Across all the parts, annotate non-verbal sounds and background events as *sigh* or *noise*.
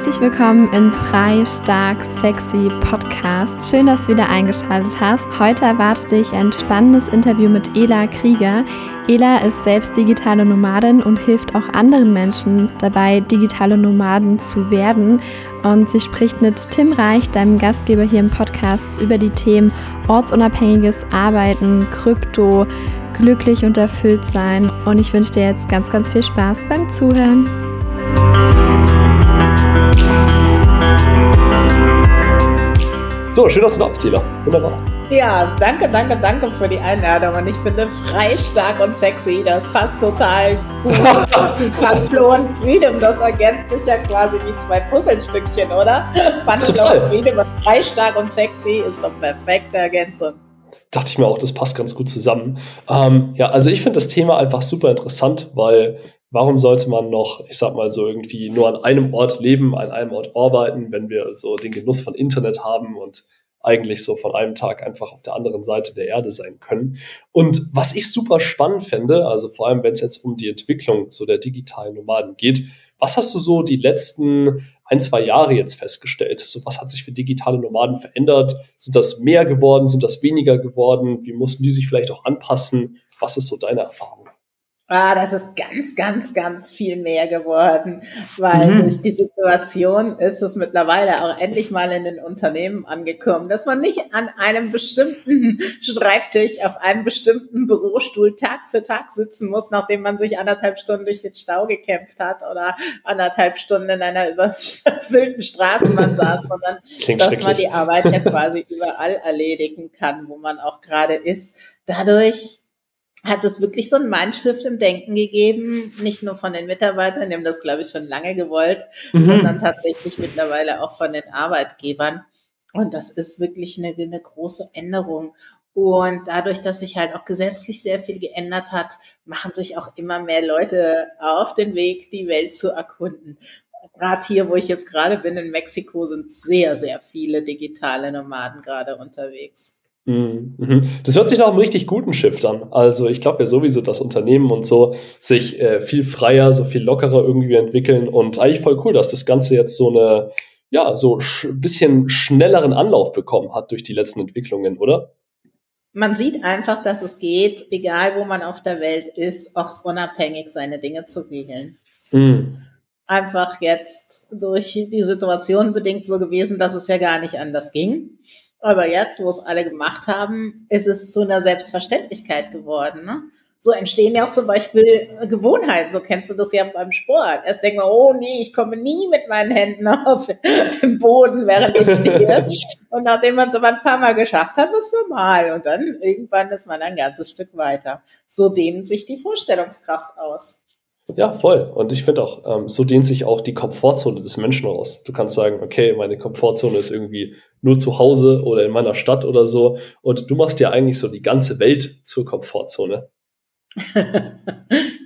Herzlich willkommen im Frei, Stark, Sexy Podcast. Schön, dass du wieder eingeschaltet hast. Heute erwartet dich ein spannendes Interview mit Ela Krieger. Ela ist selbst digitale Nomadin und hilft auch anderen Menschen dabei, digitale Nomaden zu werden. Und sie spricht mit Tim Reich, deinem Gastgeber hier im Podcast, über die Themen ortsunabhängiges Arbeiten, Krypto, glücklich und erfüllt sein. Und ich wünsche dir jetzt ganz, ganz viel Spaß beim Zuhören. So, schön, dass du da bist, Tina. Wunderbar. Ja, danke, danke, danke für die Einladung. Und ich finde frei, stark und sexy, das passt total gut. *laughs* Fun, Flow und Freedom, das ergänzt sich ja quasi wie zwei Puzzlestückchen, oder? Fun, Flow und Freedom, frei, stark und sexy ist doch perfekte Ergänzung dachte ich mir auch, das passt ganz gut zusammen. Ähm, ja, also ich finde das Thema einfach super interessant, weil warum sollte man noch, ich sag mal so, irgendwie nur an einem Ort leben, an einem Ort arbeiten, wenn wir so den Genuss von Internet haben und eigentlich so von einem Tag einfach auf der anderen Seite der Erde sein können. Und was ich super spannend fände, also vor allem wenn es jetzt um die Entwicklung so der digitalen Nomaden geht, was hast du so die letzten ein, zwei Jahre jetzt festgestellt? So, was hat sich für digitale Nomaden verändert? Sind das mehr geworden? Sind das weniger geworden? Wie mussten die sich vielleicht auch anpassen? Was ist so deine Erfahrung? Ah, das ist ganz, ganz, ganz viel mehr geworden, weil mhm. durch die Situation ist es mittlerweile auch endlich mal in den Unternehmen angekommen, dass man nicht an einem bestimmten *laughs* Schreibtisch auf einem bestimmten Bürostuhl Tag für Tag sitzen muss, nachdem man sich anderthalb Stunden durch den Stau gekämpft hat oder anderthalb Stunden in einer *laughs* überfüllten Straßenbahn saß, sondern Klingt dass man die Arbeit ja quasi überall erledigen kann, wo man auch gerade ist. Dadurch hat es wirklich so ein Mindshift im Denken gegeben, nicht nur von den Mitarbeitern, die haben das, glaube ich, schon lange gewollt, mhm. sondern tatsächlich mittlerweile auch von den Arbeitgebern. Und das ist wirklich eine, eine große Änderung. Und dadurch, dass sich halt auch gesetzlich sehr viel geändert hat, machen sich auch immer mehr Leute auf den Weg, die Welt zu erkunden. Gerade hier, wo ich jetzt gerade bin, in Mexiko, sind sehr, sehr viele digitale Nomaden gerade unterwegs. Mhm, mhm. Das hört sich nach einem richtig guten Shift an. Also ich glaube ja sowieso, dass Unternehmen und so sich äh, viel freier, so viel lockerer irgendwie entwickeln und eigentlich voll cool, dass das Ganze jetzt so eine, ja, so sch bisschen schnelleren Anlauf bekommen hat durch die letzten Entwicklungen, oder? Man sieht einfach, dass es geht, egal wo man auf der Welt ist, auch unabhängig seine Dinge zu regeln. Mhm. Einfach jetzt durch die Situation bedingt so gewesen, dass es ja gar nicht anders ging. Aber jetzt, wo es alle gemacht haben, ist es zu einer Selbstverständlichkeit geworden. Ne? So entstehen ja auch zum Beispiel Gewohnheiten. So kennst du das ja beim Sport. Erst denkt man, oh nee, ich komme nie mit meinen Händen *laughs* auf den Boden, während ich stehe. *laughs* Und nachdem man es aber ein paar Mal geschafft hat, wird es normal. Und dann irgendwann ist man ein ganzes Stück weiter. So dehnt sich die Vorstellungskraft aus. Ja, voll. Und ich finde auch, ähm, so dehnt sich auch die Komfortzone des Menschen aus. Du kannst sagen, okay, meine Komfortzone ist irgendwie nur zu Hause oder in meiner Stadt oder so. Und du machst ja eigentlich so die ganze Welt zur Komfortzone. *laughs*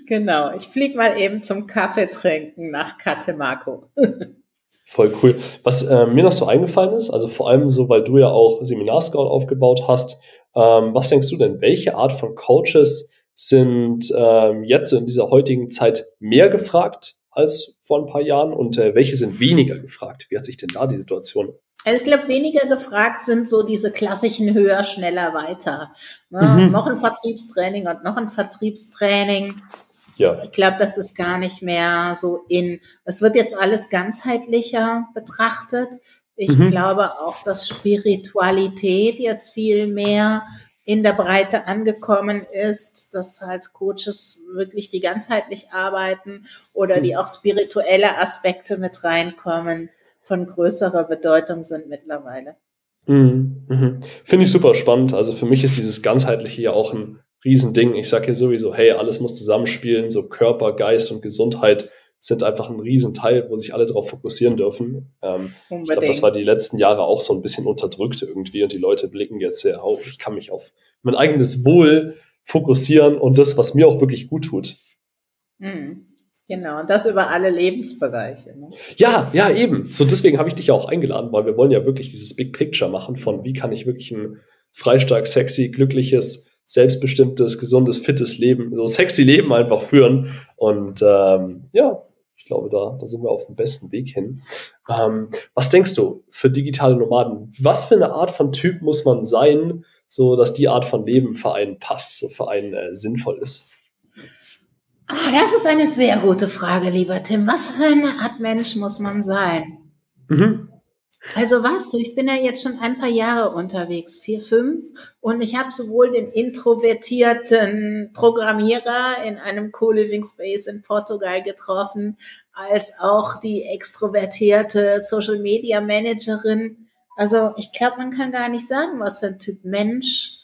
genau. Ich fliege mal eben zum Kaffee trinken nach Catemaco. *laughs* Voll cool. Was äh, mir noch so eingefallen ist, also vor allem so, weil du ja auch Seminarscout aufgebaut hast, ähm, was denkst du denn, welche Art von Coaches sind ähm, jetzt in dieser heutigen Zeit mehr gefragt als vor ein paar Jahren und äh, welche sind weniger gefragt? Wie hat sich denn da die Situation? Also ich glaube, weniger gefragt sind so diese klassischen höher, schneller, weiter. Ne? Mhm. Noch ein Vertriebstraining und noch ein Vertriebstraining. Ja. Ich glaube, das ist gar nicht mehr so in. Es wird jetzt alles ganzheitlicher betrachtet. Ich mhm. glaube auch, dass Spiritualität jetzt viel mehr in der Breite angekommen ist, dass halt Coaches wirklich die ganzheitlich arbeiten oder die mhm. auch spirituelle Aspekte mit reinkommen, von größerer Bedeutung sind mittlerweile. Mhm. Mhm. Finde ich super spannend. Also für mich ist dieses ganzheitliche ja auch ein Riesending. Ich sage ja sowieso, hey, alles muss zusammenspielen, so Körper, Geist und Gesundheit sind einfach ein Riesenteil, wo sich alle darauf fokussieren dürfen. Ähm, ich glaube, das war die letzten Jahre auch so ein bisschen unterdrückt irgendwie und die Leute blicken jetzt sehr, oh, ich kann mich auf mein eigenes Wohl fokussieren und das, was mir auch wirklich gut tut. Mhm. Genau, und das über alle Lebensbereiche. Ne? Ja, ja, eben. So deswegen habe ich dich ja auch eingeladen, weil wir wollen ja wirklich dieses Big Picture machen von, wie kann ich wirklich ein freistark, sexy, glückliches, selbstbestimmtes, gesundes, fittes Leben, so sexy Leben einfach führen. Und ähm, ja, Ich glaube, da, da sind wir auf dem besten Weg hin. Ähm, was denkst du für digitale Nomaden? Was für eine Art von Typ muss man sein, so dass die Art von Leben für einen passt, so für einen äh, sinnvoll ist? Oh, das ist eine sehr gute Frage, lieber Tim. Was für eine Art Mensch muss man sein? Mhm. Also weißt du, ich bin ja jetzt schon ein paar Jahre unterwegs, vier, fünf, und ich habe sowohl den introvertierten Programmierer in einem Co-Living Space in Portugal getroffen, als auch die extrovertierte Social Media Managerin. Also ich glaube, man kann gar nicht sagen, was für ein Typ Mensch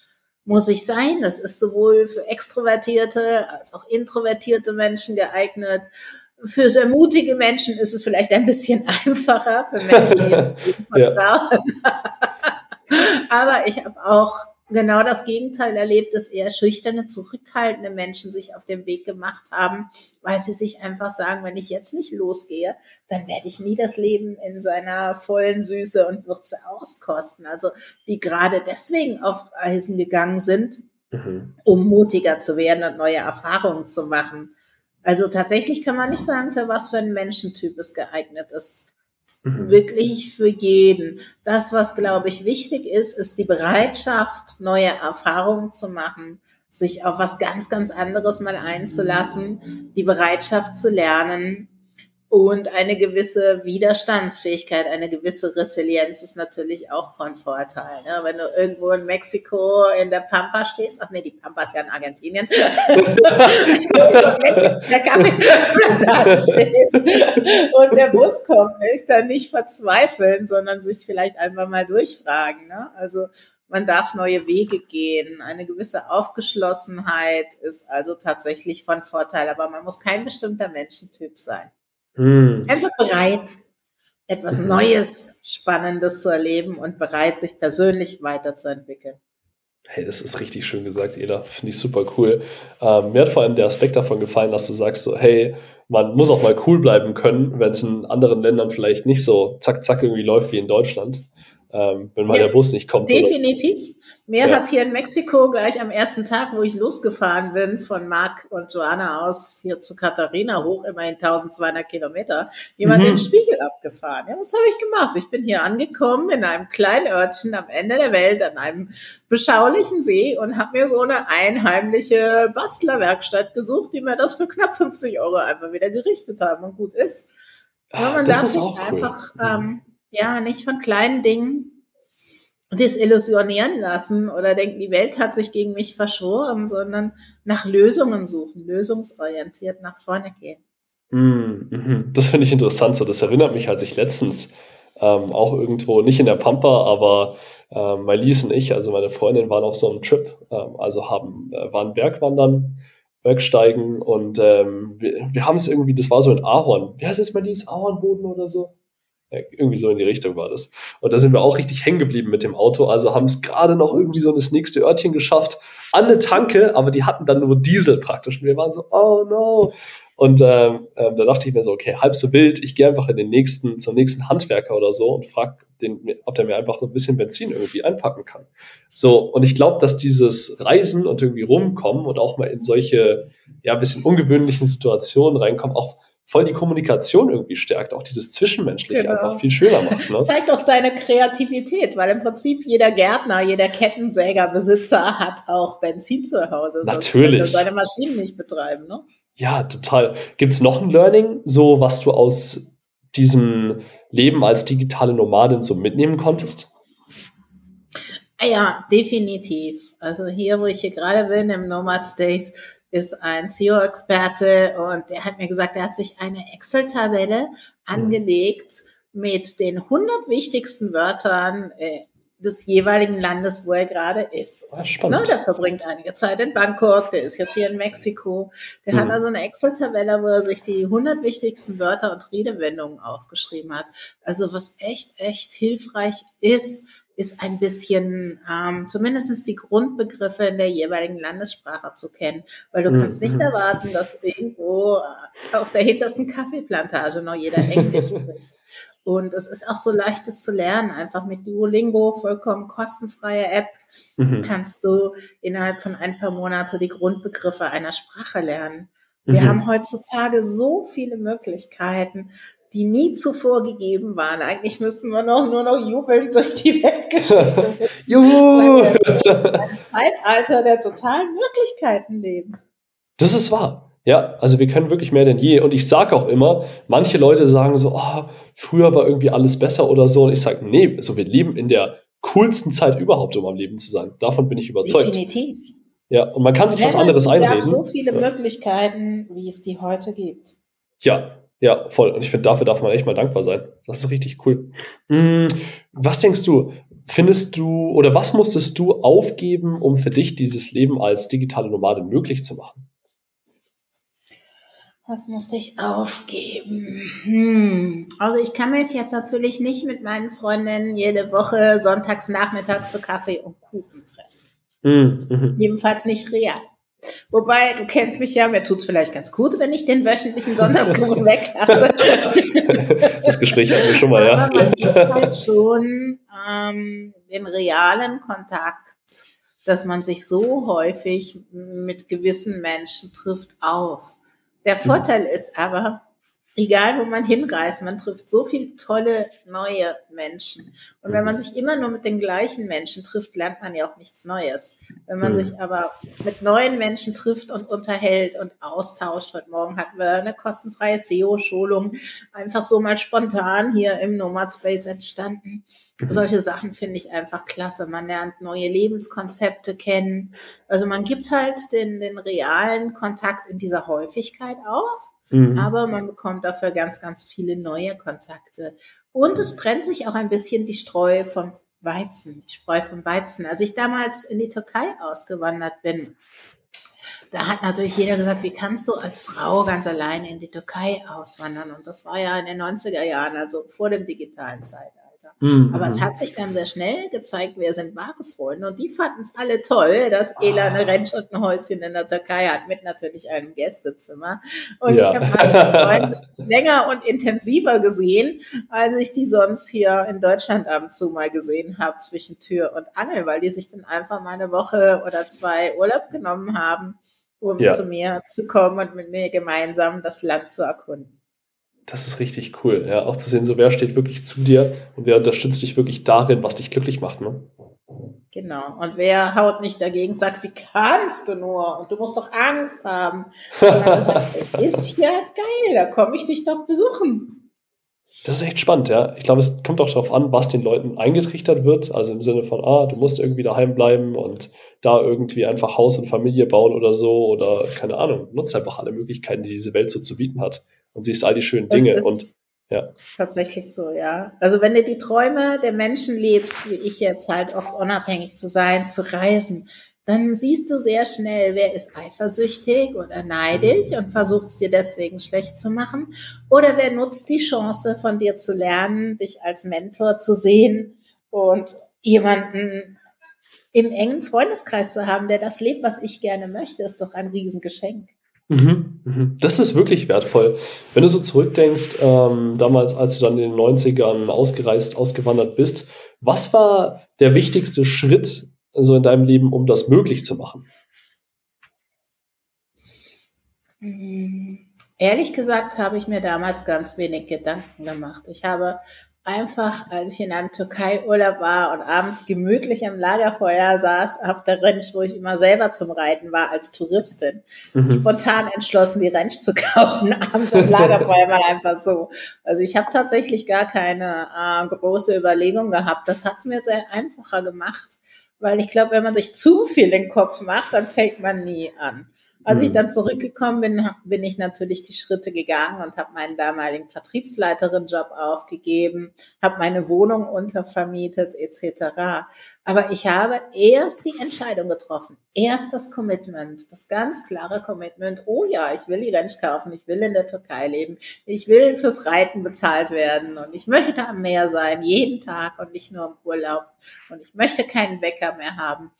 muss ich sein. Das ist sowohl für extrovertierte als auch introvertierte Menschen geeignet. Für sehr mutige Menschen ist es vielleicht ein bisschen *laughs* einfacher, für Menschen, die jetzt *laughs* vertrauen. *laughs* Aber ich habe auch genau das Gegenteil erlebt, dass eher schüchterne, zurückhaltende Menschen sich auf den Weg gemacht haben, weil sie sich einfach sagen, wenn ich jetzt nicht losgehe, dann werde ich nie das Leben in seiner vollen Süße und Würze auskosten. Also die gerade deswegen auf Reisen gegangen sind, mhm. um mutiger zu werden und neue Erfahrungen zu machen. Also tatsächlich kann man nicht sagen, für was für ein Menschentyp es geeignet ist. Mhm. Wirklich für jeden. Das, was, glaube ich, wichtig ist, ist die Bereitschaft, neue Erfahrungen zu machen, sich auf was ganz, ganz anderes mal einzulassen, die Bereitschaft zu lernen und eine gewisse Widerstandsfähigkeit, eine gewisse Resilienz ist natürlich auch von Vorteil. Ne? Wenn du irgendwo in Mexiko in der Pampa stehst, ach nee, die Pampa ist ja in Argentinien, der *laughs* Kaffee da stehst und der Bus kommt nicht, dann nicht verzweifeln, sondern sich vielleicht einfach mal durchfragen. Ne? Also man darf neue Wege gehen. Eine gewisse Aufgeschlossenheit ist also tatsächlich von Vorteil, aber man muss kein bestimmter Menschentyp sein. Mhm. Einfach bereit, etwas mhm. Neues, Spannendes zu erleben und bereit, sich persönlich weiterzuentwickeln. Hey, das ist richtig schön gesagt, Eda. Finde ich super cool. Ähm, mir hat vor allem der Aspekt davon gefallen, dass du sagst so, hey, man muss auch mal cool bleiben können, wenn es in anderen Ländern vielleicht nicht so zack, zack irgendwie läuft wie in Deutschland ähm, wenn mal ja, der Bus nicht kommt. Definitiv. Mir ja. hat hier in Mexiko gleich am ersten Tag, wo ich losgefahren bin, von Marc und Joanna aus hier zu Katharina hoch, immerhin 1200 Kilometer, jemand mhm. den Spiegel abgefahren. Ja, was habe ich gemacht? Ich bin hier angekommen in einem kleinen Örtchen am Ende der Welt, an einem beschaulichen See und habe mir so eine einheimliche Bastlerwerkstatt gesucht, die mir das für knapp 50 Euro einfach wieder gerichtet haben und gut ist. Ja, man darf sich einfach cool. ähm, ja, nicht von kleinen Dingen desillusionieren lassen oder denken, die Welt hat sich gegen mich verschworen, sondern nach Lösungen suchen, lösungsorientiert nach vorne gehen. Mm, mhm. Das finde ich interessant. So, das erinnert mich, als ich letztens ähm, auch irgendwo, nicht in der Pampa, aber ähm, Lies und ich, also meine Freundin, waren auf so einem Trip, ähm, also haben, äh, waren Bergwandern, Bergsteigen und ähm, wir, wir haben es irgendwie, das war so in Ahorn. Wie heißt es, Lies? Ahornboden oder so? Irgendwie so in die Richtung war das. Und da sind wir auch richtig hängen geblieben mit dem Auto. Also haben es gerade noch irgendwie so das nächste Örtchen geschafft an eine Tanke, aber die hatten dann nur Diesel praktisch. Und wir waren so, oh no. Und ähm, ähm, da dachte ich mir so, okay, halb so wild, ich gehe einfach in den nächsten, zum nächsten Handwerker oder so und frage den, ob der mir einfach so ein bisschen Benzin irgendwie einpacken kann. So, und ich glaube, dass dieses Reisen und irgendwie rumkommen und auch mal in solche, ja, ein bisschen ungewöhnlichen Situationen reinkommen, auch voll die Kommunikation irgendwie stärkt, auch dieses Zwischenmenschliche genau. einfach viel schöner macht. Ne? Zeigt auch deine Kreativität, weil im Prinzip jeder Gärtner, jeder Kettensägerbesitzer hat auch Benzin zu Hause. Natürlich. Sonst seine Maschinen nicht betreiben, ne? Ja, total. Gibt es noch ein Learning, so was du aus diesem Leben als digitale Nomadin so mitnehmen konntest? Ja, definitiv. Also hier, wo ich hier gerade bin, im Nomad Stays, ist ein SEO-Experte und der hat mir gesagt, er hat sich eine Excel-Tabelle angelegt mit den 100 wichtigsten Wörtern äh, des jeweiligen Landes, wo er gerade ist. Oh, ne, der verbringt einige Zeit in Bangkok, der ist jetzt hier in Mexiko. Der mhm. hat also eine Excel-Tabelle, wo er sich die 100 wichtigsten Wörter und Redewendungen aufgeschrieben hat. Also was echt, echt hilfreich ist, ist ein bisschen ähm, zumindest die Grundbegriffe in der jeweiligen Landessprache zu kennen, weil du mhm. kannst nicht mhm. erwarten, dass irgendwo äh, auf der hintersten Kaffeeplantage noch jeder Englisch *laughs* spricht. Und es ist auch so leichtes zu lernen, einfach mit Duolingo, vollkommen kostenfreie App, mhm. kannst du innerhalb von ein paar Monaten die Grundbegriffe einer Sprache lernen. Wir mhm. haben heutzutage so viele Möglichkeiten, die nie zuvor gegeben waren. Eigentlich müssten wir noch nur noch jubelnd durch die Weltgeschichte. *laughs* Juhu! Ein Zeitalter der totalen Möglichkeiten leben. Das ist wahr. Ja, also wir können wirklich mehr denn je. Und ich sage auch immer, manche Leute sagen so, oh, früher war irgendwie alles besser oder so. Und ich sage, nee, also wir leben in der coolsten Zeit überhaupt, um am Leben zu sein. Davon bin ich überzeugt. Definitiv. Ja, und man kann sich was anderes einreden. Es so viele ja. Möglichkeiten, wie es die heute gibt. Ja, ja, voll. Und ich finde, dafür darf man echt mal dankbar sein. Das ist richtig cool. Hm, was denkst du, findest du oder was musstest du aufgeben, um für dich dieses Leben als digitale Nomade möglich zu machen? Was musste ich aufgeben? Hm. Also ich kann mich jetzt natürlich nicht mit meinen Freundinnen jede Woche sonntags nachmittags zu Kaffee und Kuchen treffen. Mhm, mhm. Jedenfalls nicht real. Wobei, du kennst mich ja, mir tut's vielleicht ganz gut, wenn ich den wöchentlichen Sonntagskuchen weglasse. *laughs* Das Gespräch hatten wir schon mal, ja. Aber man gibt halt schon ähm, den realen Kontakt, dass man sich so häufig mit gewissen Menschen trifft, auf. Der mhm. Vorteil ist aber, egal wo man hinreist, man trifft so viele tolle neue Menschen. Und wenn man sich immer nur mit den gleichen Menschen trifft, lernt man ja auch nichts Neues. Wenn man sich aber mit neuen Menschen trifft und unterhält und austauscht, heute Morgen hatten wir eine kostenfreie SEO-Schulung, einfach so mal spontan hier im Nomad Space entstanden. Solche Sachen finde ich einfach klasse. Man lernt neue Lebenskonzepte kennen. Also man gibt halt den, den realen Kontakt in dieser Häufigkeit auf Mhm. Aber man bekommt dafür ganz, ganz viele neue Kontakte. Und es trennt sich auch ein bisschen die Streu vom Weizen, die Spreu vom Weizen. Als ich damals in die Türkei ausgewandert bin, da hat natürlich jeder gesagt, wie kannst du als Frau ganz allein in die Türkei auswandern? Und das war ja in den 90er Jahren, also vor dem digitalen Zeitalter. Mhm. Aber es hat sich dann sehr schnell gezeigt, wir sind wahre Freunde und die fanden es alle toll, dass Ela eine ah. Rentsch und ein Häuschen in der Türkei hat, mit natürlich einem Gästezimmer. Und ja. ich habe meine Freunde länger und intensiver gesehen, als ich die sonst hier in Deutschland ab und zu mal gesehen habe, zwischen Tür und Angel, weil die sich dann einfach mal eine Woche oder zwei Urlaub genommen haben, um ja. zu mir zu kommen und mit mir gemeinsam das Land zu erkunden das ist richtig cool. Ja, auch zu sehen, so wer steht wirklich zu dir und wer unterstützt dich wirklich darin, was dich glücklich macht. Ne? Genau. Und wer haut nicht dagegen, sagt, wie kannst du nur? Und du musst doch Angst haben. *laughs* Sagt, ist ja geil, da komme ich dich doch besuchen. Das ist echt spannend, ja. Ich glaube, es kommt auch darauf an, was den Leuten eingetrichtert wird. Also im Sinne von, ah, du musst irgendwie daheim bleiben und da irgendwie einfach Haus und Familie bauen oder so oder keine Ahnung. Nutzt einfach alle Möglichkeiten, die diese Welt so zu bieten hat und siehst all die schönen Dinge und ja. Tatsächlich so, ja. Also wenn du die Träume der Menschen lebst, wie ich jetzt halt ortsunabhängig zu sein, zu reisen, dann siehst du sehr schnell, wer ist eifersüchtig oder neidisch und versucht es dir deswegen schlecht zu machen. Oder wer nutzt die Chance, von dir zu lernen, dich als Mentor zu sehen und jemanden im engen Freundeskreis zu haben, der das lebt, was ich gerne möchte, ist doch ein Riesengeschenk. Mhm, mhm. Das ist wirklich wertvoll. Wenn du so zurückdenkst, ähm, damals, als du dann in den 90ern ausgereist, ausgewandert bist, was war der wichtigste Schritt so in deinem Leben, um das möglich zu machen? Mhm. Ehrlich gesagt habe ich mir damals ganz wenig Gedanken gemacht. Ich habe einfach, als ich in einem Türkei-Urlaub war und abends gemütlich am Lagerfeuer saß, auf der Ranch, wo ich immer selber zum Reiten war als Touristin, mhm. spontan entschlossen, die Ranch zu *laughs* kaufen, abends am Lagerfeuer mal einfach so. Also ich habe tatsächlich gar keine äh, große Überlegung gehabt. Das hat es mir sehr einfacher gemacht, weil ich glaube, wenn man sich zu viel in den Kopf macht, dann fängt man nie an. Als ich hm. dann zurückgekommen bin, bin ich natürlich die Schritte gegangen und habe meinen damaligen Vertriebsleiterin-Job aufgegeben, habe meine Wohnung untervermietet etc. Aber ich habe erst die Entscheidung getroffen, erst das Commitment, das ganz klare Commitment, oh ja, ich will die Ranch kaufen, ich will in der Türkei leben, ich will fürs Reiten bezahlt werden und ich möchte am Meer sein, jeden Tag und nicht nur im Urlaub und ich möchte keinen Wecker mehr haben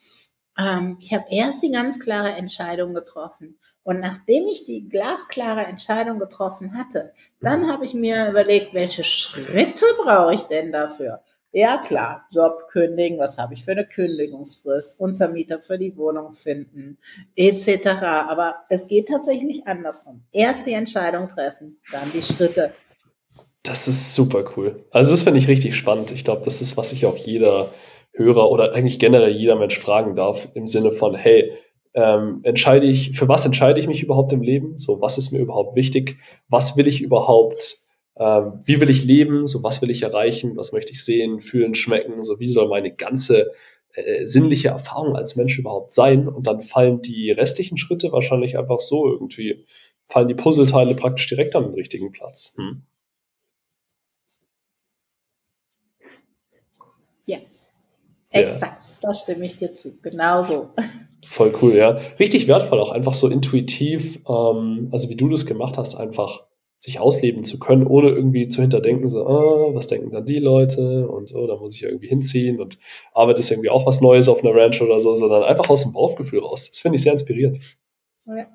ähm, ich habe erst die ganz klare Entscheidung getroffen. Und nachdem ich die glasklare Entscheidung getroffen hatte, dann habe ich mir überlegt, welche Schritte brauche ich denn dafür? Ja, klar, Job kündigen, was habe ich für eine Kündigungsfrist, Untermieter für die Wohnung finden, etc. Aber es geht tatsächlich andersrum. Erst die Entscheidung treffen, dann die Schritte. Das ist super cool. Also das finde ich richtig spannend. Ich glaube, das ist, was sich auch jeder Hörer oder eigentlich generell jeder Mensch fragen darf, im Sinne von, hey, ähm, entscheide ich, für was entscheide ich mich überhaupt im Leben? So, was ist mir überhaupt wichtig? Was will ich überhaupt ähm, wie will ich leben, so was will ich erreichen, was möchte ich sehen, fühlen, schmecken, so wie soll meine ganze äh, sinnliche Erfahrung als Mensch überhaupt sein und dann fallen die restlichen Schritte wahrscheinlich einfach so irgendwie, fallen die Puzzleteile praktisch direkt an den richtigen Platz. Hm. Ja, exakt, da stimme ich dir zu, genau so. Voll cool, ja. Richtig wertvoll, auch einfach so intuitiv, ähm, also wie du das gemacht hast, einfach sich ausleben zu können, ohne irgendwie zu hinterdenken, so, ah, was denken dann die Leute und oh, da muss ich irgendwie hinziehen und arbeite ist irgendwie auch was Neues auf einer Ranch oder so, sondern einfach aus dem Bauchgefühl raus. Das finde ich sehr inspirierend. Ja,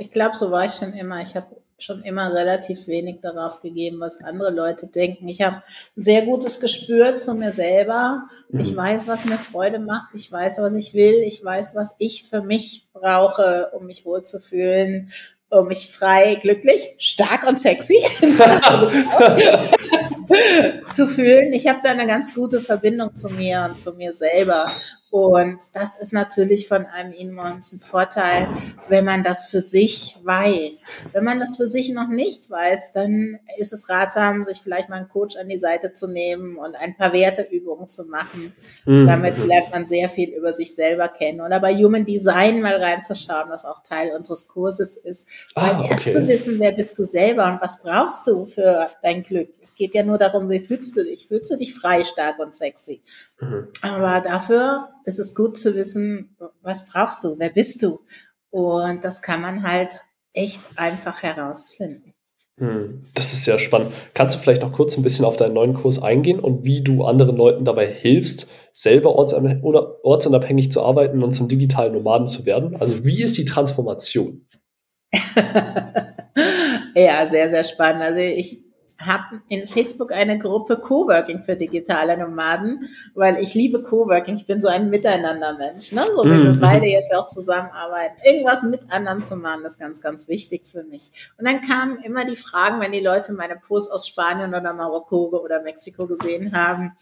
ich glaube, so war ich schon immer. Ich habe schon immer relativ wenig darauf gegeben, was andere Leute denken. Ich habe ein sehr gutes Gespür zu mir selber. Mhm. Ich weiß, was mir Freude macht. Ich weiß, was ich will. Ich weiß, was ich für mich brauche, um mich wohlzufühlen um mich frei, glücklich, stark und sexy *laughs* zu fühlen. Ich habe da eine ganz gute Verbindung zu mir und zu mir selber. Und das ist natürlich von einem immensen Vorteil, wenn man das für sich weiß. Wenn man das für sich noch nicht weiß, dann ist es ratsam, sich vielleicht mal einen Coach an die Seite zu nehmen und ein paar Werteübungen zu machen. Mhm. Damit lernt man sehr viel über sich selber kennen. Oder bei Human Design mal reinzuschauen, was auch Teil unseres Kurses ist. Ah, Weil okay. erst zu wissen, wer bist du selber und was brauchst du für dein Glück. Es geht ja nur darum, wie fühlst du dich? Fühlst du dich frei, stark und sexy? Mhm. Aber dafür ist es gut zu wissen, was brauchst du, wer bist du? Und das kann man halt echt einfach herausfinden. Hm, das ist sehr spannend. Kannst du vielleicht noch kurz ein bisschen auf deinen neuen Kurs eingehen und wie du anderen Leuten dabei hilfst, selber ortsunabhängig zu arbeiten und zum digitalen Nomaden zu werden? Also wie ist die Transformation? *laughs* ja, sehr, sehr spannend. Also ich habe in Facebook eine Gruppe Coworking für digitale Nomaden, weil ich liebe Coworking. Ich bin so ein Miteinander-Mensch, ne? So wie mhm. wir beide jetzt auch zusammenarbeiten. Irgendwas mit anderen zu machen, ist ganz, ganz wichtig für mich. Und dann kamen immer die Fragen, wenn die Leute meine Posts aus Spanien oder Marokko oder Mexiko gesehen haben,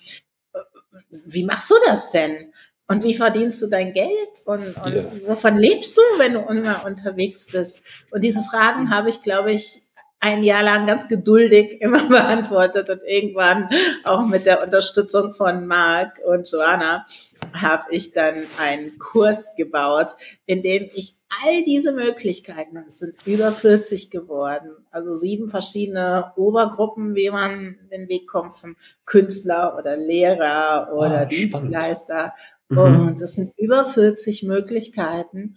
wie machst du das denn? Und wie verdienst du dein Geld? Und, und yeah. wovon lebst du, wenn du immer unterwegs bist? Und diese Fragen habe ich, glaube ich, ein Jahr lang ganz geduldig *laughs* immer beantwortet und irgendwann auch mit der Unterstützung von Marc und Joanna habe ich dann einen Kurs gebaut, in dem ich all diese Möglichkeiten, und es sind über 40 geworden, also sieben verschiedene Obergruppen, wie man den Weg kommt, vom Künstler oder Lehrer oder ah, Dienstleister. Mhm. Und es sind über 40 Möglichkeiten,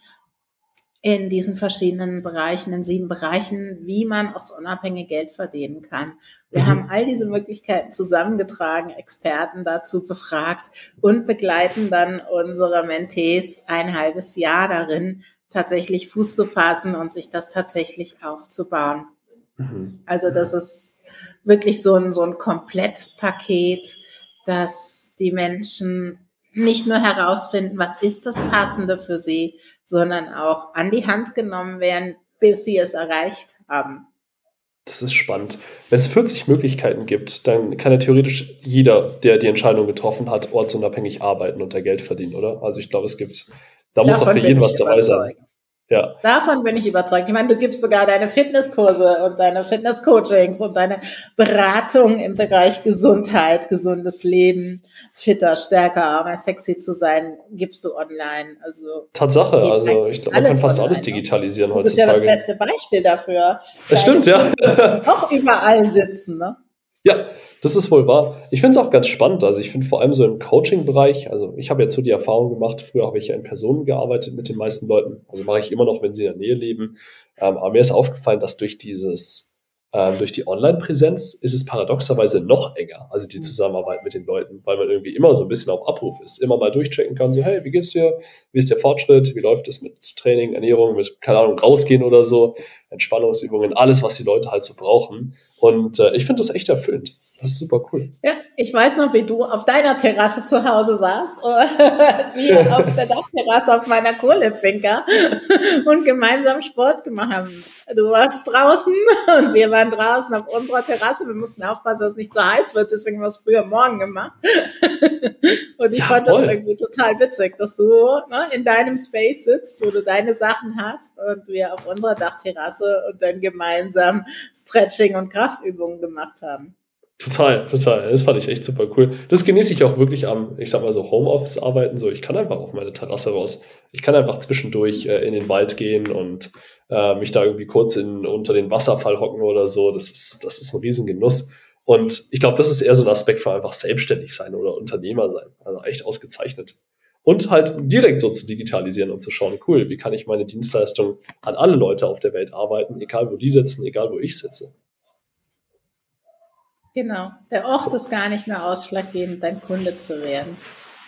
in diesen verschiedenen Bereichen, in sieben Bereichen, wie man auch unabhängig Geld verdienen kann. Wir mhm. haben all diese Möglichkeiten zusammengetragen, Experten dazu befragt und begleiten dann unsere Mentees ein halbes Jahr darin, tatsächlich Fuß zu fassen und sich das tatsächlich aufzubauen. Mhm. Also das ist wirklich so ein, so ein Komplettpaket, dass die Menschen nicht nur herausfinden, was ist das Passende für sie, sondern auch an die Hand genommen werden, bis sie es erreicht haben. Das ist spannend. Wenn es 40 Möglichkeiten gibt, dann kann ja theoretisch jeder, der die Entscheidung getroffen hat, ortsunabhängig arbeiten und da Geld verdienen, oder? Also ich glaube, es gibt, da muss doch für jeden was dabei sein. Ja. Davon bin ich überzeugt. Ich meine, du gibst sogar deine Fitnesskurse und deine Fitnesscoachings und deine Beratung im Bereich Gesundheit, gesundes Leben, fitter, stärker, aber sexy zu sein, gibst du online. Also Tatsache, also ich glaube, man kann fast online, alles ne? digitalisieren heutzutage. Das ist ja das beste Beispiel dafür. Das stimmt, ja. Auch überall sitzen, ne? Ja, das ist wohl wahr. Ich finde es auch ganz spannend. Also ich finde vor allem so im Coaching-Bereich, also ich habe jetzt so die Erfahrung gemacht, früher habe ich ja in Personen gearbeitet mit den meisten Leuten. Also mache ich immer noch, wenn sie in der Nähe leben. Ähm, aber mir ist aufgefallen, dass durch dieses, durch die Online-Präsenz ist es paradoxerweise noch enger, also die Zusammenarbeit mit den Leuten, weil man irgendwie immer so ein bisschen auf Abruf ist, immer mal durchchecken kann, so hey, wie geht's dir? Wie ist der Fortschritt? Wie läuft es mit Training, Ernährung, mit, keine Ahnung, rausgehen oder so, Entspannungsübungen, alles, was die Leute halt so brauchen. Und äh, ich finde das echt erfüllend. Das ist super cool. Ja, ich weiß noch, wie du auf deiner Terrasse zu Hause saßt, *laughs* wir auf der Dachterrasse auf meiner Kohlefinker und gemeinsam Sport gemacht haben. Du warst draußen *laughs* und wir waren draußen auf unserer Terrasse. Wir mussten aufpassen, dass es nicht zu heiß wird, deswegen haben wir es früher morgen gemacht. *laughs* Und ich ja, fand voll. das irgendwie total witzig, dass du ne, in deinem Space sitzt, wo du deine Sachen hast und wir auf unserer Dachterrasse und dann gemeinsam Stretching und Kraftübungen gemacht haben. Total, total. Das fand ich echt super cool. Das genieße ich auch wirklich am, ich sag mal so, Homeoffice-Arbeiten. So, ich kann einfach auf meine Terrasse raus. Ich kann einfach zwischendurch äh, in den Wald gehen und äh, mich da irgendwie kurz in, unter den Wasserfall hocken oder so. Das ist, das ist ein Riesengenuss. Und ich glaube, das ist eher so ein Aspekt für einfach selbstständig sein oder Unternehmer sein. Also echt ausgezeichnet. Und halt direkt so zu digitalisieren und zu schauen, cool, wie kann ich meine Dienstleistung an alle Leute auf der Welt arbeiten, egal wo die sitzen, egal wo ich sitze. Genau. Der Ort ist gar nicht mehr ausschlaggebend, dein Kunde zu werden.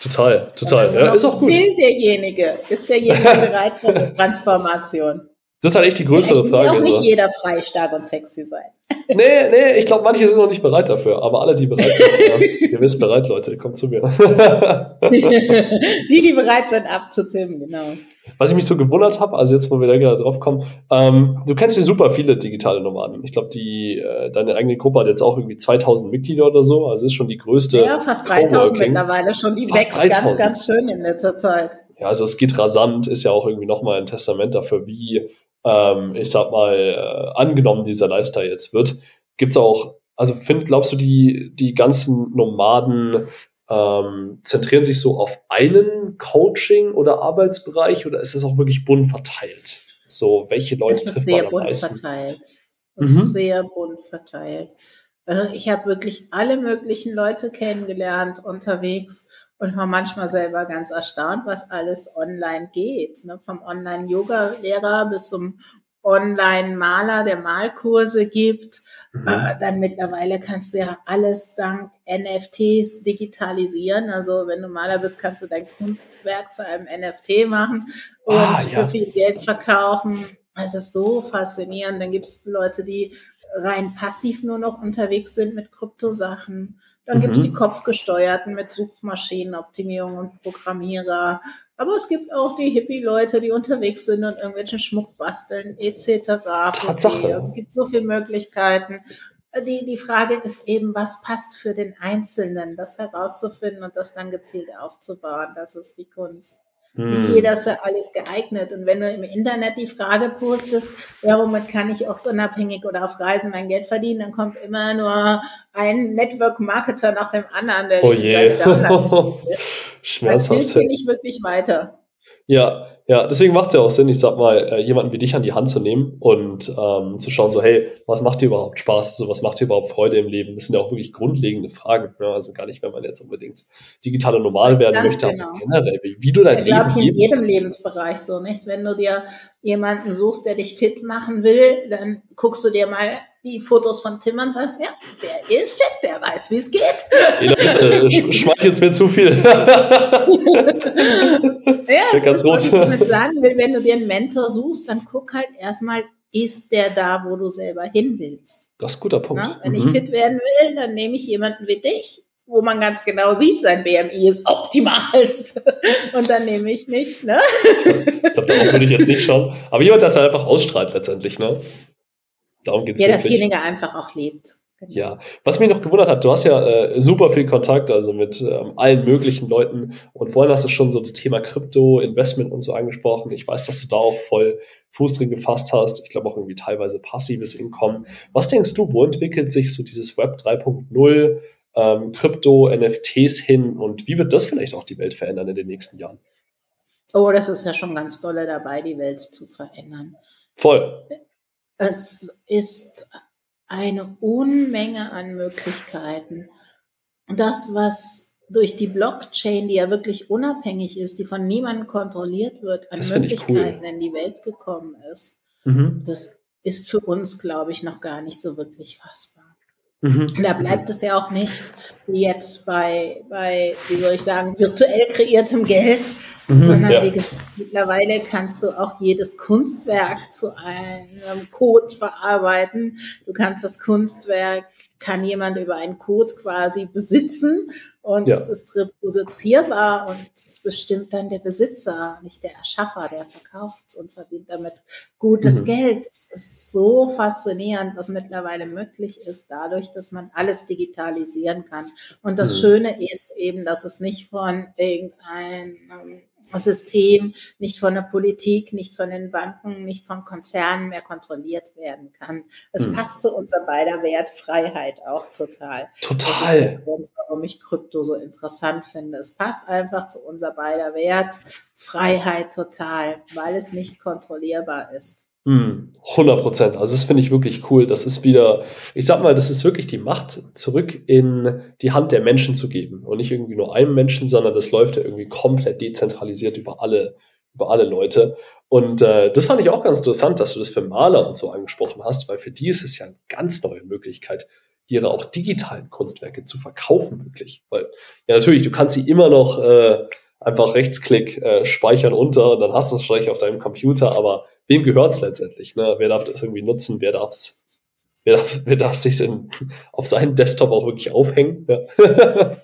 Total, total. Ja, ist auch gut. Will derjenige, ist derjenige *laughs* bereit für eine Transformation? Das ist halt echt die größere Frage. Auch nicht so. jeder frei, stark und sexy sein. *laughs* Nee, nee, ich glaube, manche sind noch nicht bereit dafür, aber alle, die bereit sind, ja, ihr wisst bereit, Leute, kommt zu mir. *laughs* die, die bereit sind, abzutimmen, genau. Was ich mich so gewundert habe, also jetzt, wo wir da gerade drauf kommen, ähm, du kennst hier super viele digitale Nomaden. Ich glaube, die äh, deine eigene Gruppe hat jetzt auch irgendwie 2000 Mitglieder oder so, also ist schon die größte. Ja, fast 3000 mittlerweile schon. Die fast wächst 3000. ganz, ganz schön in letzter Zeit. Ja, also es geht rasant, ist ja auch irgendwie nochmal ein Testament dafür, wie, ähm, ich sag mal, äh, angenommen dieser Lifestyle jetzt wird. Gibt's auch, also find, glaubst du, die, die ganzen Nomaden ähm, zentrieren sich so auf einen Coaching- oder Arbeitsbereich oder ist es auch wirklich bunt verteilt? So, welche Leute es ist sehr bunt meisten? verteilt. Es mhm. ist sehr bunt verteilt. Also ich habe wirklich alle möglichen Leute kennengelernt unterwegs und war manchmal selber ganz erstaunt, was alles online geht. Ne? Vom Online-Yoga-Lehrer bis zum Online-Maler, der Malkurse gibt, Mhm. Äh, dann mittlerweile kannst du ja alles dank NFTs digitalisieren. Also wenn du Maler bist, kannst du dein Kunstwerk zu einem NFT machen und ah, ja. für viel Geld verkaufen. Es ist so faszinierend. Dann gibt es Leute, die rein passiv nur noch unterwegs sind mit Kryptosachen. Dann mhm. gibt es die kopfgesteuerten mit Suchmaschinenoptimierung und Programmierer. Aber es gibt auch die Hippie-Leute, die unterwegs sind und irgendwelchen Schmuck basteln, etc. Tatsache. Es gibt so viele Möglichkeiten. Die, die Frage ist eben, was passt für den Einzelnen, das herauszufinden und das dann gezielt aufzubauen. Das ist die Kunst. Hm. Nicht jeder ist für alles geeignet. Und wenn du im Internet die Frage postest, ja, womit kann ich ortsunabhängig oder auf Reisen mein Geld verdienen, dann kommt immer nur ein Network-Marketer nach dem anderen, der oh je. *laughs* Das hilft dir nicht wirklich weiter. Ja, ja, deswegen macht es ja auch Sinn, ich sag mal, äh, jemanden wie dich an die Hand zu nehmen und ähm, zu schauen, so, hey, was macht dir überhaupt Spaß? So, was macht dir überhaupt Freude im Leben? Das sind ja auch wirklich grundlegende Fragen. Ja? Also gar nicht, wenn man jetzt unbedingt digitale Normal werden Ganz möchte, genau. aber generell, wie, wie du dein ich Leben Ich glaube, in jedem Lebensbereich so, nicht? Wenn du dir jemanden suchst, der dich fit machen will, dann guckst du dir mal die Fotos von Tim und sagst, ja, der ist fit, der weiß, wie es geht. Äh, *laughs* schmeichelt jetzt mir zu viel. ja, *laughs* es ist, was ich damit sagen will, wenn du dir einen Mentor suchst, dann guck halt erstmal, ist der da, wo du selber hin willst? Das ist ein guter Punkt. Na, wenn mhm. ich fit werden will, dann nehme ich jemanden wie dich, wo man ganz genau sieht, sein BMI ist optimal. *laughs* Und dann nehme ich mich, ne? Ich glaube, darauf würde ich jetzt nicht schauen. Aber jemand, der es halt einfach ausstrahlt letztendlich, ne? Darum geht's ja, wirklich. dasjenige einfach auch lebt. Genau. Ja, was mich noch gewundert hat, du hast ja äh, super viel Kontakt, also mit ähm, allen möglichen Leuten und vorhin hast du schon so das Thema Krypto, Investment und so angesprochen. Ich weiß, dass du da auch voll Fuß drin gefasst hast. Ich glaube auch irgendwie teilweise passives Einkommen. Was denkst du, wo entwickelt sich so dieses Web 3.0, ähm, Krypto, NFTs hin und wie wird das vielleicht auch die Welt verändern in den nächsten Jahren? Oh, das ist ja schon ganz dolle dabei, die Welt zu verändern. Voll. Es ist eine Unmenge an Möglichkeiten. Das, was durch die Blockchain, die ja wirklich unabhängig ist, die von niemandem kontrolliert wird, an Möglichkeiten cool. in die Welt gekommen ist, mhm. das ist für uns, glaube ich, noch gar nicht so wirklich fassbar. Mhm. Da bleibt es ja auch nicht wie jetzt bei, bei, wie soll ich sagen, virtuell kreiertem Geld, mhm, sondern ja. wie gesagt, mittlerweile kannst du auch jedes Kunstwerk zu einem Code verarbeiten. Du kannst das Kunstwerk kann jemand über einen Code quasi besitzen und ja. es ist reproduzierbar und es bestimmt dann der Besitzer, nicht der Erschaffer, der verkauft und verdient damit gutes mhm. Geld. Es ist so faszinierend, was mittlerweile möglich ist, dadurch, dass man alles digitalisieren kann. Und das mhm. Schöne ist eben, dass es nicht von irgendeinem System nicht von der Politik, nicht von den Banken, nicht von Konzernen mehr kontrolliert werden kann. Es hm. passt zu unser beider Wert Freiheit auch total. Total. Das ist der Grund, warum ich Krypto so interessant finde. Es passt einfach zu unser beider Wert Freiheit total, weil es nicht kontrollierbar ist. 100 hm, Prozent. Also das finde ich wirklich cool. Das ist wieder, ich sag mal, das ist wirklich die Macht, zurück in die Hand der Menschen zu geben. Und nicht irgendwie nur einem Menschen, sondern das läuft ja irgendwie komplett dezentralisiert über alle, über alle Leute. Und äh, das fand ich auch ganz interessant, dass du das für Maler und so angesprochen hast, weil für die ist es ja eine ganz neue Möglichkeit, ihre auch digitalen Kunstwerke zu verkaufen, wirklich. Weil, ja, natürlich, du kannst sie immer noch äh, einfach Rechtsklick äh, speichern unter und dann hast du es vielleicht auf deinem Computer, aber wem gehört es letztendlich? Ne? Wer darf das irgendwie nutzen? Wer darf es Wer darf, wer darf sich in, auf seinen Desktop auch wirklich aufhängen? Ja. *laughs*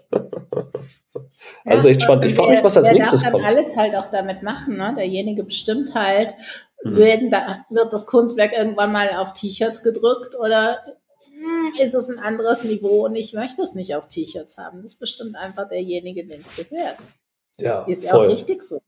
also echt spannend. Ich frage mich, was als nächstes kommt. Der darf alles halt auch damit machen. Ne? Derjenige bestimmt halt, mhm. werden da, wird das Kunstwerk irgendwann mal auf T-Shirts gedrückt oder hm, ist es ein anderes Niveau und ich möchte es nicht auf T-Shirts haben. Das ist bestimmt einfach derjenige, dem es gehört. Ja, ist ja auch richtig so.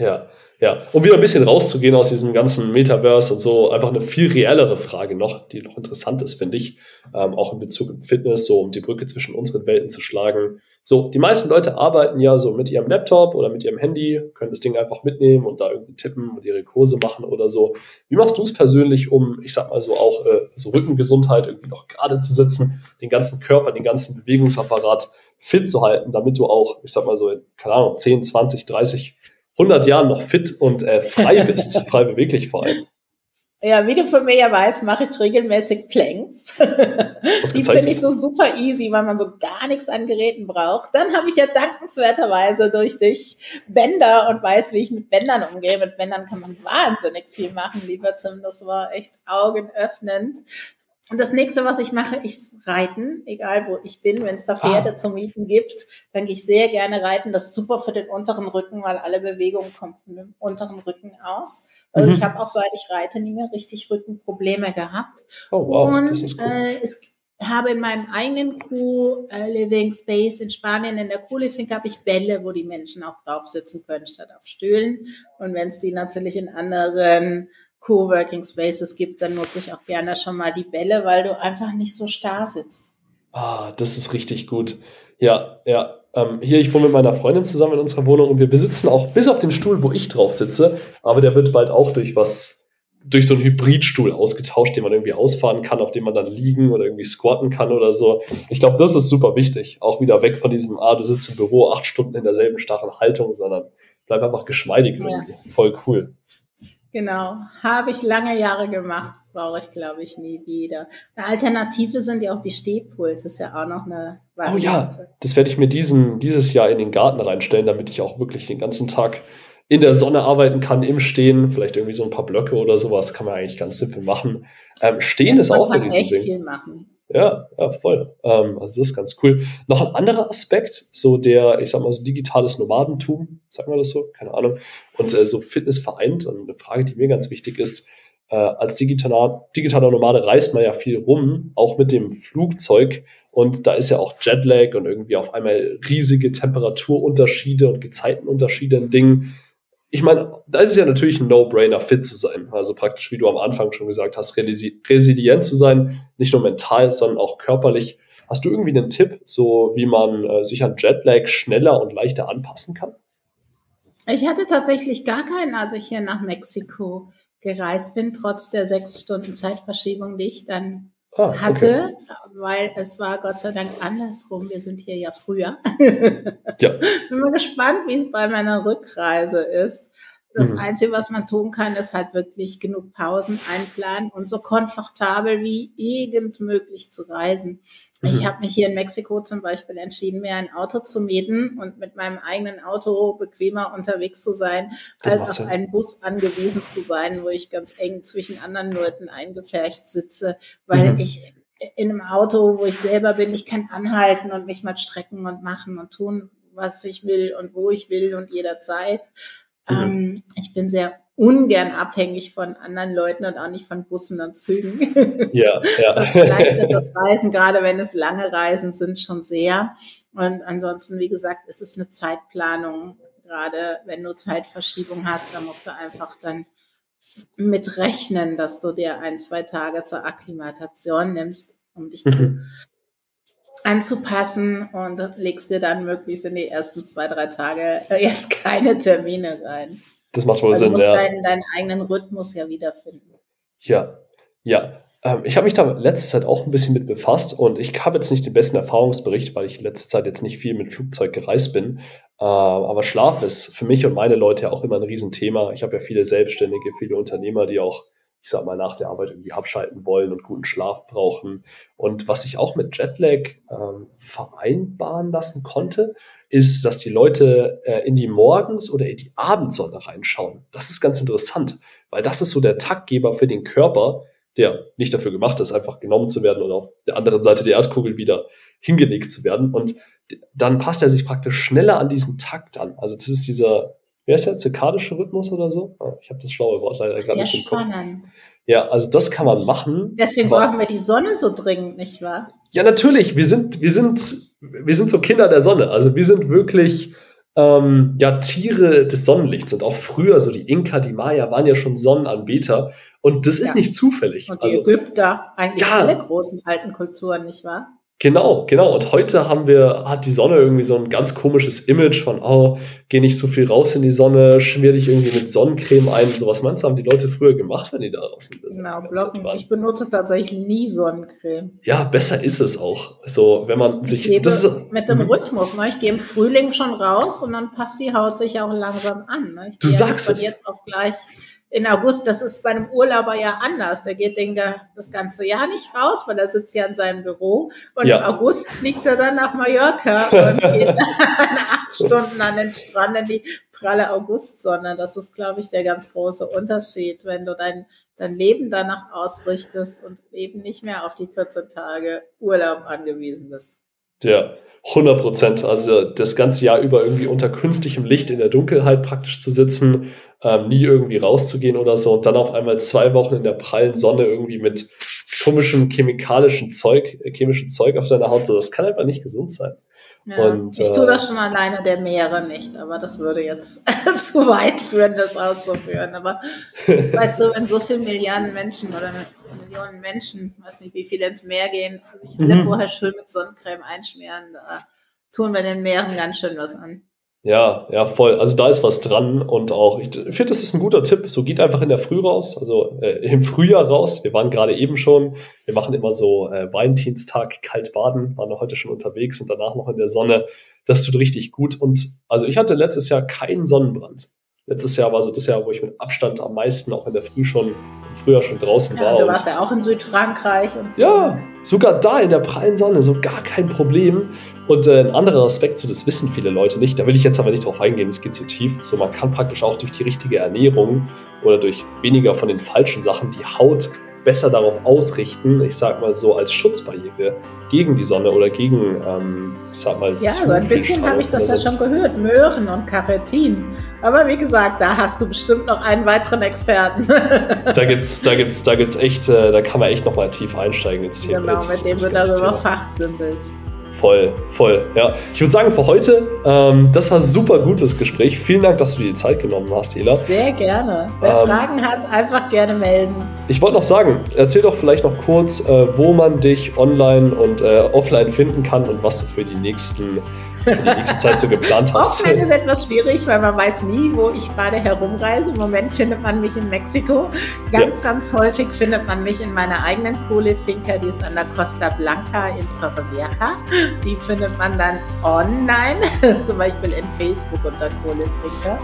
Ja, ja. Um wieder ein bisschen rauszugehen aus diesem ganzen Metaverse und so, einfach eine viel reellere Frage noch, die noch interessant ist, finde ich, ähm, auch in Bezug auf Fitness, so um die Brücke zwischen unseren Welten zu schlagen. So, die meisten Leute arbeiten ja so mit ihrem Laptop oder mit ihrem Handy, können das Ding einfach mitnehmen und da irgendwie tippen und ihre Kurse machen oder so. Wie machst du es persönlich, um, ich sag mal so, auch äh, so Rückengesundheit irgendwie noch gerade zu sitzen, den ganzen Körper, den ganzen Bewegungsapparat fit zu halten, damit du auch, ich sag mal so, keine Ahnung, 10, 20, 30 100 Jahren noch fit und äh, frei bist, *laughs* frei beweglich vor allem. Ja, wie du von mir ja weißt, mache ich regelmäßig Planks. Die finde ich so super easy, weil man so gar nichts an Geräten braucht. Dann habe ich ja dankenswerterweise durch dich Bänder und weiß, wie ich mit Bändern umgehe. Mit Bändern kann man wahnsinnig viel machen, lieber Tim. Das war echt augenöffnend. Und das nächste, was ich mache, ist Reiten, egal wo ich bin. Wenn es da Pferde ah. zum Mieten gibt, dann gehe ich sehr gerne reiten. Das ist super für den unteren Rücken, weil alle Bewegungen kommen von dem unteren Rücken aus. Also mhm. ich habe auch seit ich reite nie mehr richtig Rückenprobleme gehabt. Oh, wow. Und cool. äh, es habe in meinem eigenen Crew äh, Living Space in Spanien in der Co-Living habe ich Bälle, wo die Menschen auch drauf sitzen können statt auf Stühlen. Und wenn es die natürlich in anderen Coworking Spaces gibt, dann nutze ich auch gerne schon mal die Bälle, weil du einfach nicht so starr sitzt. Ah, das ist richtig gut. Ja, ja. Ähm, hier, ich wohne mit meiner Freundin zusammen in unserer Wohnung und wir besitzen auch bis auf den Stuhl, wo ich drauf sitze, aber der wird bald auch durch was, durch so einen Hybridstuhl ausgetauscht, den man irgendwie ausfahren kann, auf dem man dann liegen oder irgendwie squatten kann oder so. Ich glaube, das ist super wichtig. Auch wieder weg von diesem, ah, du sitzt im Büro acht Stunden in derselben starren Haltung, sondern bleib einfach geschmeidig ja. irgendwie. Voll cool. Genau, habe ich lange Jahre gemacht, brauche ich glaube ich nie wieder. Eine Alternative sind ja auch die Stehpuls, ist ja auch noch eine Variante. Oh ja, das werde ich mir diesen, dieses Jahr in den Garten reinstellen, damit ich auch wirklich den ganzen Tag in der Sonne arbeiten kann, im Stehen, vielleicht irgendwie so ein paar Blöcke oder sowas, kann man eigentlich ganz simpel machen. Ähm, Stehen ja, ist auch ein Riesending. echt viel machen. Ja, ja, voll. Ähm, also das ist ganz cool. Noch ein anderer Aspekt, so der, ich sag mal, so digitales Nomadentum, sagen wir das so, keine Ahnung, und äh, so Fitness vereint. Und eine Frage, die mir ganz wichtig ist, äh, als digitaler, digitaler Nomade reist man ja viel rum, auch mit dem Flugzeug. Und da ist ja auch Jetlag und irgendwie auf einmal riesige Temperaturunterschiede und Gezeitenunterschiede ein Ding ich meine, da ist es ja natürlich ein No-Brainer, fit zu sein. Also praktisch, wie du am Anfang schon gesagt hast, resilient zu sein, nicht nur mental, sondern auch körperlich. Hast du irgendwie einen Tipp, so wie man äh, sich an Jetlag schneller und leichter anpassen kann? Ich hatte tatsächlich gar keinen, als ich hier nach Mexiko gereist bin, trotz der sechs Stunden Zeitverschiebung, die ich dann ah, hatte, okay. weil es war Gott sei Dank andersrum. Wir sind hier ja früher. ja. *laughs* Bin mal gespannt, wie es bei meiner Rückreise ist. Das mhm. Einzige, was man tun kann, ist halt wirklich genug Pausen einplanen und so komfortabel wie irgend möglich zu reisen. Mhm. Ich habe mich hier in Mexiko zum Beispiel entschieden, mir ein Auto zu mieten und mit meinem eigenen Auto bequemer unterwegs zu sein, als auf einen Bus angewiesen zu sein, wo ich ganz eng zwischen anderen Leuten eingefärcht sitze, weil mhm. ich in einem Auto, wo ich selber bin. Ich kann anhalten und mich mal strecken und machen und tun, was ich will und wo ich will und jederzeit. Ähm, ich bin sehr ungern abhängig von anderen Leuten und auch nicht von Bussen und Zügen. *laughs* Ja, ja. Das erleichtert das Reisen, gerade wenn es lange Reisen sind, schon sehr. Und ansonsten, wie gesagt, ist es eine Zeitplanung. Gerade wenn du Zeitverschiebung hast, dann musst du einfach dann mitrechnen, dass du dir ein, zwei Tage zur Akklimatation nimmst, um dich zu, mhm. Anzupassen und legst dir dann möglichst in die ersten zwei, drei Tage jetzt keine Termine rein. Das macht wohl Sinn, du musst ja. Deinen, deinen eigenen Rhythmus ja wiederfinden. Ja, ja. Ähm, ich habe mich da letzte Zeit auch ein bisschen mit befasst und ich habe jetzt nicht den besten Erfahrungsbericht, weil ich letzte Zeit jetzt nicht viel mit Flugzeug gereist bin. Äh, aber Schlaf ist für mich und meine Leute ja auch immer ein Riesenthema. Ich habe ja viele Selbstständige, viele Unternehmer, die auch, ich sag mal, nach der Arbeit irgendwie abschalten wollen und guten Schlaf brauchen. Und was ich auch mit Jetlag ähm, vereinbaren lassen konnte, ist, dass die Leute äh, in die Morgens- oder in die Abendsonne reinschauen. Das ist ganz interessant, weil das ist so der Taktgeber für den Körper, der nicht dafür gemacht ist, einfach genommen zu werden und auf der anderen Seite der Erdkugel wieder hingelegt zu werden. Und dann passt er sich praktisch schneller an diesen Takt an. Also das ist dieser, wer ist der, zirkadische Rhythmus oder so? Ah, ich habe das schlaue Wort leider gerade nicht spannend. Ja, also das kann man machen. Deswegen brauchen wir die Sonne so dringend, nicht wahr? Ja, natürlich. Wir sind, wir sind wir sind so Kinder der Sonne. Also wir sind wirklich ähm, ja Tiere des Sonnenlichts. Und auch früher, so die Inka, die Maya waren ja schon Sonnenanbeter. Und das ist ja. nicht zufällig. Und die also, Ägypter, eigentlich ja, alle großen alten Kulturen, nicht wahr? Genau, genau. Und heute haben wir, hat die Sonne irgendwie so ein ganz komisches Image von, oh, geh nicht so viel raus in die Sonne, schmier dich irgendwie mit Sonnencreme ein. So was meinst du, haben die Leute früher gemacht, wenn die da draußen sind? Genau, blocken. Ich benutze tatsächlich nie Sonnencreme. Ja, besser ist es auch. So, wenn man sich. Ich das ist, mit dem mhm. Rhythmus, ne? Ich gehe im Frühling schon raus und dann passt die Haut sich auch langsam an. Ne? Ich du sagst ja es. Jetzt auf gleich in August, das ist bei einem Urlauber ja anders. Der geht den, das ganze Jahr nicht raus, weil er sitzt ja in seinem Büro. Und ja. im August fliegt er dann nach Mallorca und geht *laughs* dann acht Stunden an den Strand in die pralle Augustsonne. Das ist, glaube ich, der ganz große Unterschied, wenn du dein, dein Leben danach ausrichtest und eben nicht mehr auf die 14 Tage Urlaub angewiesen bist. Ja, 100 Prozent. Also das ganze Jahr über irgendwie unter künstlichem Licht in der Dunkelheit praktisch zu sitzen ähm, nie irgendwie rauszugehen oder so und dann auf einmal zwei Wochen in der prallen Sonne irgendwie mit komischem chemikalischen Zeug, äh, chemischem Zeug auf deiner Haut, so das kann einfach nicht gesund sein. Ja, und, ich tue das äh, schon alleine der Meere nicht, aber das würde jetzt *laughs* zu weit führen, das auszuführen. Aber *laughs* weißt du, wenn so viele Milliarden Menschen oder Millionen Menschen, weiß nicht, wie viele ins Meer gehen, sich alle mhm. vorher schön mit Sonnencreme einschmieren, da tun wir den Meeren ganz schön was an. Ja, ja, voll. Also da ist was dran und auch, ich finde, das ist ein guter Tipp. So geht einfach in der Früh raus, also äh, im Frühjahr raus. Wir waren gerade eben schon, wir machen immer so äh, Valentinstag kalt baden, waren heute schon unterwegs und danach noch in der Sonne. Das tut richtig gut. Und also ich hatte letztes Jahr keinen Sonnenbrand. Letztes Jahr war so das Jahr, wo ich mit Abstand am meisten auch in der Früh schon, im Frühjahr schon draußen ja, war. Du warst ja auch in Südfrankreich und so. Ja, sogar da in der prallen Sonne, so gar kein Problem. Und äh, ein anderer Aspekt, so das wissen viele Leute nicht, da will ich jetzt aber nicht drauf eingehen, es geht zu tief. So, man kann praktisch auch durch die richtige Ernährung oder durch weniger von den falschen Sachen die Haut besser darauf ausrichten, ich sag mal so als Schutzbarriere gegen die Sonne oder gegen, ähm, ich sag mal, Ja, so ein bisschen habe ich das ja schon gehört, Möhren und Karetin. Aber wie gesagt, da hast du bestimmt noch einen weiteren Experten. *laughs* da gibt's, da gibt's, da gibt's echt, äh, da kann man echt nochmal tief einsteigen ins Thema. Genau, mit dem du darüber fachsimpelst. Voll, voll. Ja, ich würde sagen, für heute, ähm, das war ein super gutes Gespräch. Vielen Dank, dass du dir die Zeit genommen hast, Ela. Sehr gerne. Wer ähm, Fragen hat, einfach gerne melden. Ich wollte noch sagen, erzähl doch vielleicht noch kurz, äh, wo man dich online und äh, offline finden kann und was du für die nächsten die Zeit so geplant hast. Offline ist etwas schwierig, weil man weiß nie, wo ich gerade herumreise. Im Moment findet man mich in Mexiko. Ganz, ja. ganz häufig findet man mich in meiner eigenen Kohlefinker, die ist an der Costa Blanca in Torrevieja. Die findet man dann online, *laughs* zum Beispiel in Facebook unter Kohlefinker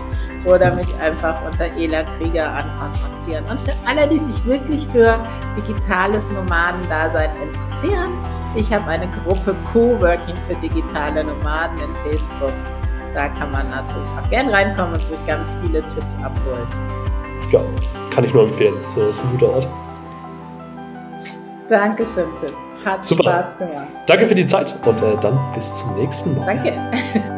oder mich einfach unter Ela Krieger ankontaktieren. Und für alle, die sich wirklich für digitales Nomadendasein interessieren, ich habe eine Gruppe Coworking für digitale Nomaden in Facebook. Da kann man natürlich auch gern reinkommen und sich ganz viele Tipps abholen. Ja, kann ich nur empfehlen. So ist ein guter Ort. Dankeschön, Tim. Hat Super. Spaß gemacht. Danke für die Zeit und äh, dann bis zum nächsten Mal. Danke. *laughs*